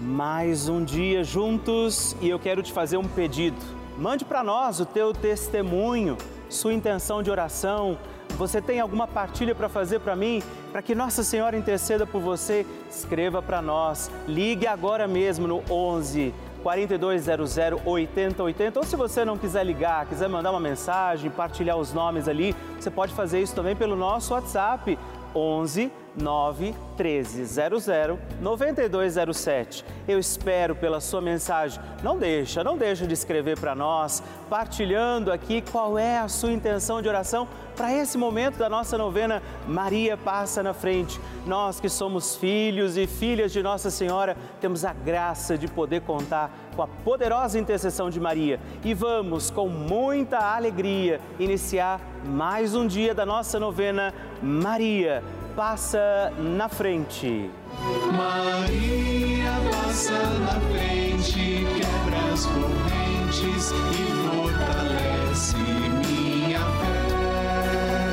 mais um dia juntos e eu quero te fazer um pedido. Mande para nós o teu testemunho, sua intenção de oração. Você tem alguma partilha para fazer para mim? Para que Nossa Senhora interceda por você, escreva para nós. Ligue agora mesmo no 11 4200 8080. Ou se você não quiser ligar, quiser mandar uma mensagem, partilhar os nomes ali, você pode fazer isso também pelo nosso WhatsApp 11 9 13 00 9207. Eu espero pela sua mensagem. Não deixa, não deixa de escrever para nós, partilhando aqui qual é a sua intenção de oração para esse momento da nossa novena Maria passa na frente. Nós que somos filhos e filhas de Nossa Senhora, temos a graça de poder contar com a poderosa intercessão de Maria. E vamos com muita alegria iniciar mais um dia da nossa novena Maria passa na frente. Maria passa na frente, quebra as correntes e fortalece minha fé.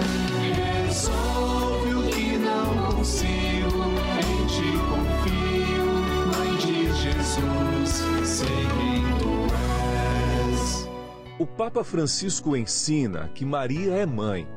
Resolve o que não consigo, em ti confio, Mãe de Jesus, sei quem tu és. O Papa Francisco ensina que Maria é mãe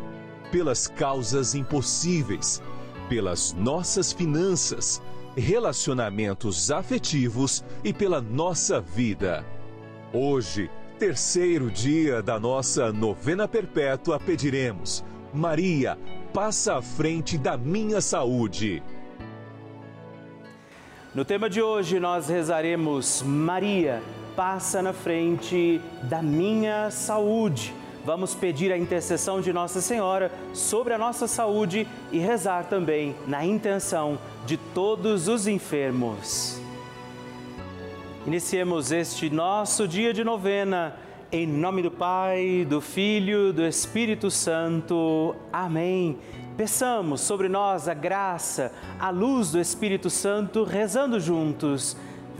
pelas causas impossíveis, pelas nossas finanças, relacionamentos afetivos e pela nossa vida. Hoje, terceiro dia da nossa novena perpétua, pediremos: Maria, passa à frente da minha saúde. No tema de hoje, nós rezaremos: Maria, passa na frente da minha saúde. Vamos pedir a intercessão de Nossa Senhora sobre a nossa saúde e rezar também na intenção de todos os enfermos. Iniciemos este nosso dia de novena. Em nome do Pai, do Filho, do Espírito Santo. Amém. Peçamos sobre nós a graça, a luz do Espírito Santo, rezando juntos.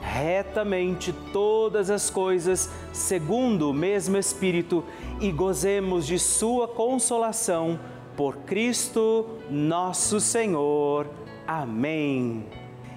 retamente todas as coisas segundo o mesmo Espírito e gozemos de Sua consolação por Cristo nosso Senhor. Amém.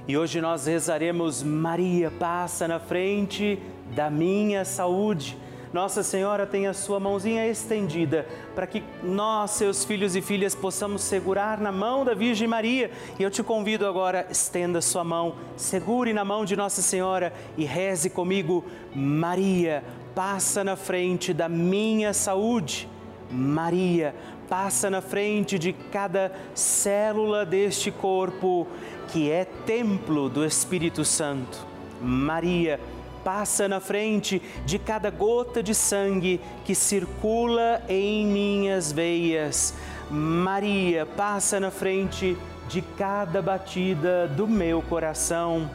E hoje nós rezaremos Maria passa na frente da minha saúde nossa Senhora tem a sua mãozinha estendida para que nós, seus filhos e filhas, possamos segurar na mão da Virgem Maria. E eu te convido agora, estenda sua mão, segure na mão de Nossa Senhora e reze comigo: Maria, passa na frente da minha saúde. Maria, passa na frente de cada célula deste corpo que é templo do Espírito Santo. Maria, passa na frente de cada gota de sangue que circula em minhas veias. Maria, passa na frente de cada batida do meu coração.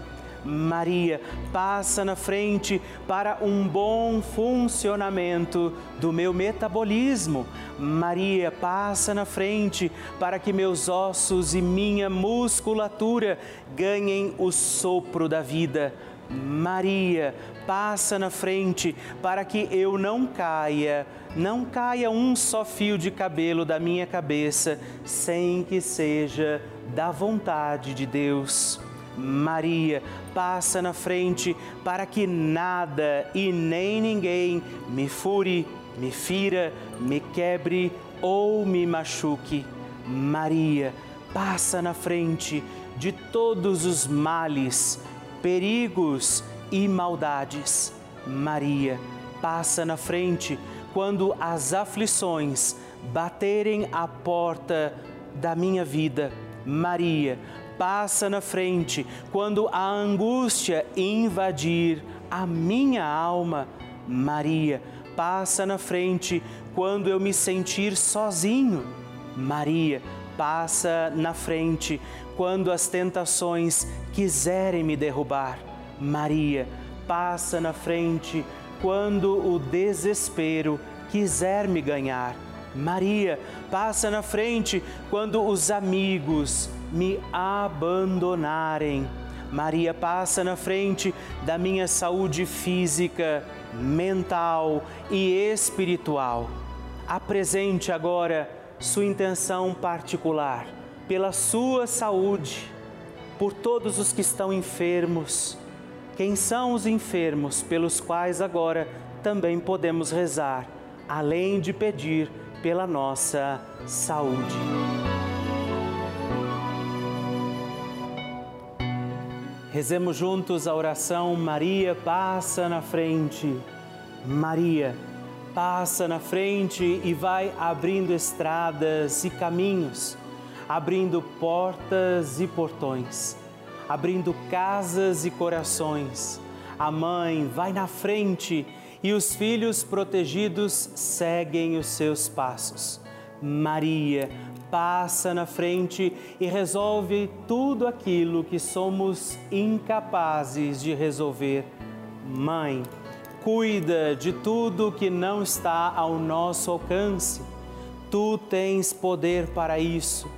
Maria, passa na frente para um bom funcionamento do meu metabolismo. Maria, passa na frente para que meus ossos e minha musculatura ganhem o sopro da vida. Maria, passa na frente para que eu não caia, não caia um só fio de cabelo da minha cabeça sem que seja da vontade de Deus. Maria, passa na frente para que nada e nem ninguém me fure, me fira, me quebre ou me machuque. Maria, passa na frente de todos os males, perigos e maldades. Maria, passa na frente quando as aflições baterem à porta da minha vida. Maria, passa na frente quando a angústia invadir a minha alma. Maria, passa na frente quando eu me sentir sozinho. Maria, passa na frente quando as tentações quiserem me derrubar. Maria, passa na frente quando o desespero quiser me ganhar. Maria, passa na frente quando os amigos me abandonarem. Maria passa na frente da minha saúde física, mental e espiritual. Apresente agora sua intenção particular pela sua saúde, por todos os que estão enfermos. Quem são os enfermos pelos quais agora também podemos rezar, além de pedir pela nossa saúde. Rezemos juntos a oração Maria passa na frente. Maria passa na frente e vai abrindo estradas e caminhos, abrindo portas e portões, abrindo casas e corações. A mãe vai na frente e os filhos protegidos seguem os seus passos. Maria passa na frente e resolve tudo aquilo que somos incapazes de resolver. Mãe, cuida de tudo que não está ao nosso alcance. Tu tens poder para isso.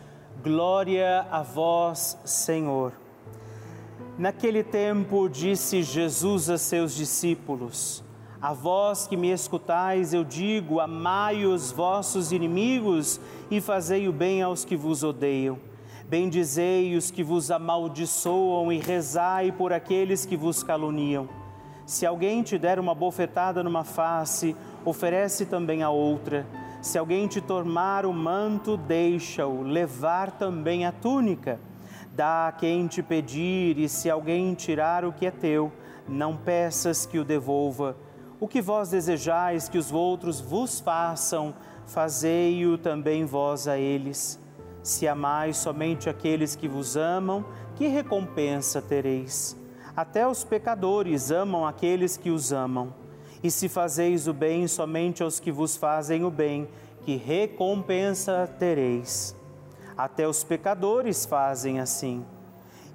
Glória a vós, Senhor. Naquele tempo disse Jesus a seus discípulos: a vós que me escutais, eu digo: amai os vossos inimigos e fazei o bem aos que vos odeiam. Bendizei os que vos amaldiçoam e rezai por aqueles que vos caluniam. Se alguém te der uma bofetada numa face, oferece também a outra. Se alguém te tomar o manto, deixa-o, levar também a túnica. Dá a quem te pedir, e se alguém tirar o que é teu, não peças que o devolva o que vós desejais que os outros vos façam, fazei-o também vós a eles. Se amais somente aqueles que vos amam, que recompensa tereis? Até os pecadores amam aqueles que os amam. E se fazeis o bem somente aos que vos fazem o bem, que recompensa tereis? Até os pecadores fazem assim.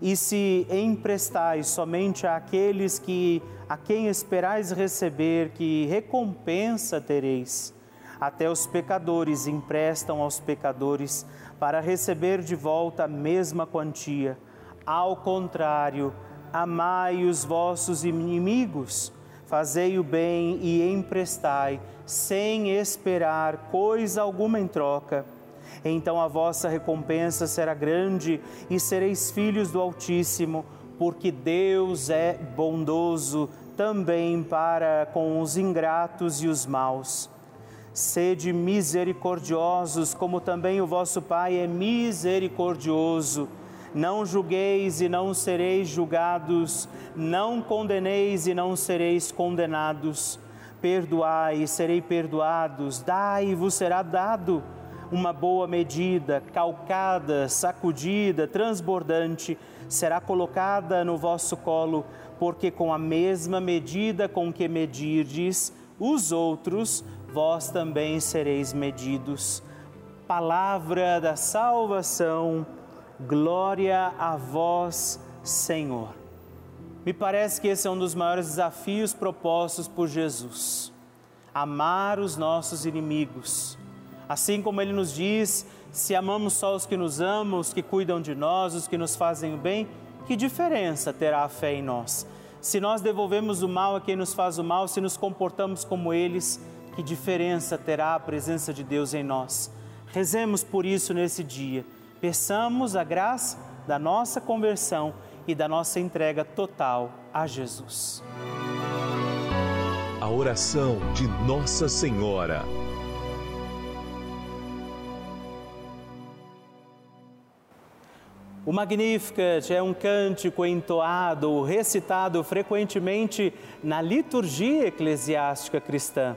E se emprestais somente àqueles que a quem esperais receber, que recompensa tereis? Até os pecadores emprestam aos pecadores para receber de volta a mesma quantia. Ao contrário, amai os vossos inimigos, fazei o bem e emprestai, sem esperar coisa alguma em troca. Então a vossa recompensa será grande e sereis filhos do Altíssimo, porque Deus é bondoso também para com os ingratos e os maus. Sede misericordiosos, como também o vosso Pai é misericordioso. Não julgueis e não sereis julgados, não condeneis e não sereis condenados. Perdoai e serei perdoados, dai e vos será dado. Uma boa medida, calcada, sacudida, transbordante, será colocada no vosso colo, porque com a mesma medida com que medirdes os outros, vós também sereis medidos. Palavra da salvação, glória a vós, Senhor. Me parece que esse é um dos maiores desafios propostos por Jesus. Amar os nossos inimigos. Assim como ele nos diz: se amamos só os que nos amam, os que cuidam de nós, os que nos fazem o bem, que diferença terá a fé em nós? Se nós devolvemos o mal a quem nos faz o mal, se nos comportamos como eles, que diferença terá a presença de Deus em nós? Rezemos por isso nesse dia. Peçamos a graça da nossa conversão e da nossa entrega total a Jesus. A oração de Nossa Senhora. O Magnificat é um cântico entoado, recitado frequentemente na liturgia eclesiástica cristã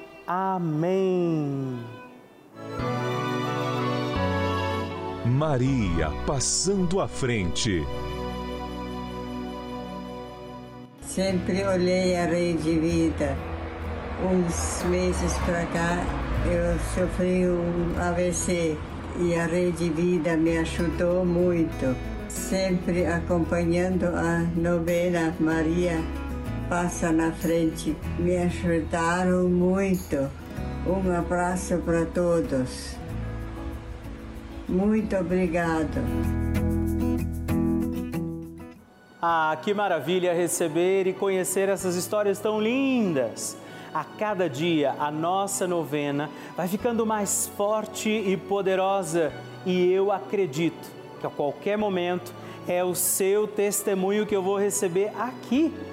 Amém. Maria passando à frente. Sempre olhei a rede vida. Uns meses para cá eu sofri um AVC e a Rede Vida me ajudou muito, sempre acompanhando a novena Maria Passa na Frente. Me ajudaram muito. Um abraço para todos. Muito obrigado. Ah, que maravilha receber e conhecer essas histórias tão lindas! A cada dia a nossa novena vai ficando mais forte e poderosa e eu acredito que a qualquer momento é o seu testemunho que eu vou receber aqui,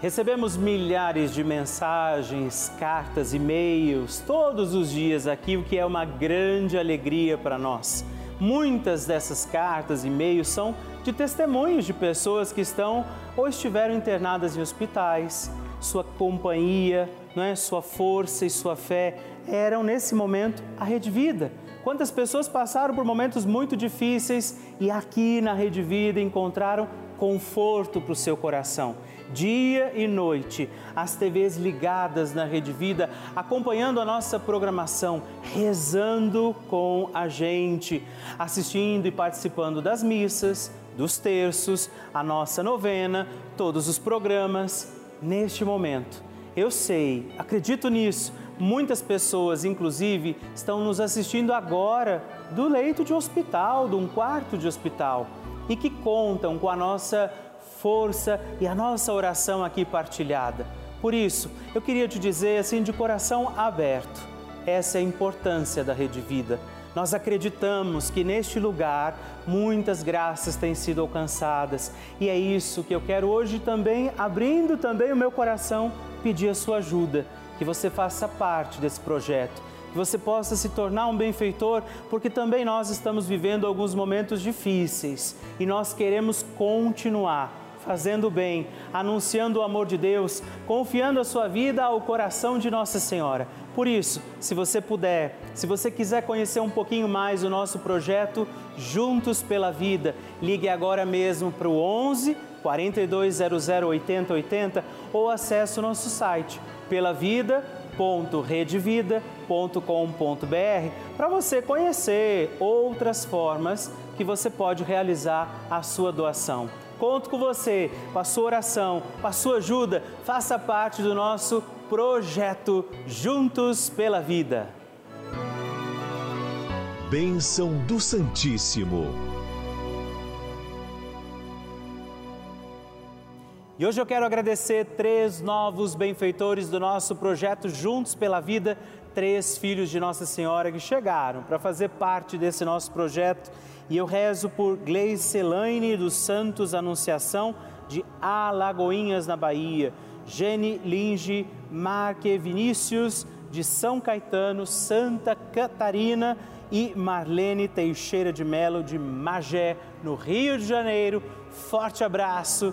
Recebemos milhares de mensagens, cartas, e-mails todos os dias aqui, o que é uma grande alegria para nós. Muitas dessas cartas e e-mails são de testemunhos de pessoas que estão ou estiveram internadas em hospitais. Sua companhia, é, sua força e sua fé eram nesse momento a Rede Vida. Quantas pessoas passaram por momentos muito difíceis e aqui na Rede Vida encontraram conforto para o seu coração dia e noite, as TVs ligadas na Rede Vida, acompanhando a nossa programação, rezando com a gente, assistindo e participando das missas, dos terços, a nossa novena, todos os programas. Neste momento, eu sei, acredito nisso, muitas pessoas, inclusive, estão nos assistindo agora do leito de hospital, de um quarto de hospital, e que contam com a nossa força e a nossa oração aqui partilhada. Por isso, eu queria te dizer assim de coração aberto, essa é a importância da Rede Vida. Nós acreditamos que neste lugar muitas graças têm sido alcançadas e é isso que eu quero hoje também, abrindo também o meu coração, pedir a sua ajuda, que você faça parte desse projeto que você possa se tornar um benfeitor, porque também nós estamos vivendo alguns momentos difíceis e nós queremos continuar fazendo bem, anunciando o amor de Deus, confiando a sua vida ao coração de Nossa Senhora. Por isso, se você puder, se você quiser conhecer um pouquinho mais o nosso projeto Juntos pela Vida, ligue agora mesmo para o 11 4200 8080 ou acesse o nosso site pelavida.redevida.com.br para você conhecer outras formas que você pode realizar a sua doação. Conto com você, com a sua oração, com a sua ajuda. Faça parte do nosso projeto Juntos pela Vida. Bênção do Santíssimo. E hoje eu quero agradecer três novos benfeitores do nosso projeto Juntos pela Vida, três filhos de Nossa Senhora que chegaram para fazer parte desse nosso projeto e eu rezo por Gleice Elaine dos Santos Anunciação de Alagoinhas, na Bahia. Gene Linge Marque Vinícius de São Caetano, Santa Catarina e Marlene Teixeira de Melo de Magé, no Rio de Janeiro. Forte abraço,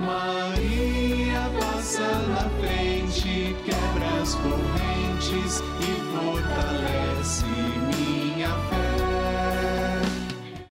Maria passa na frente, quebra as correntes e fortalece.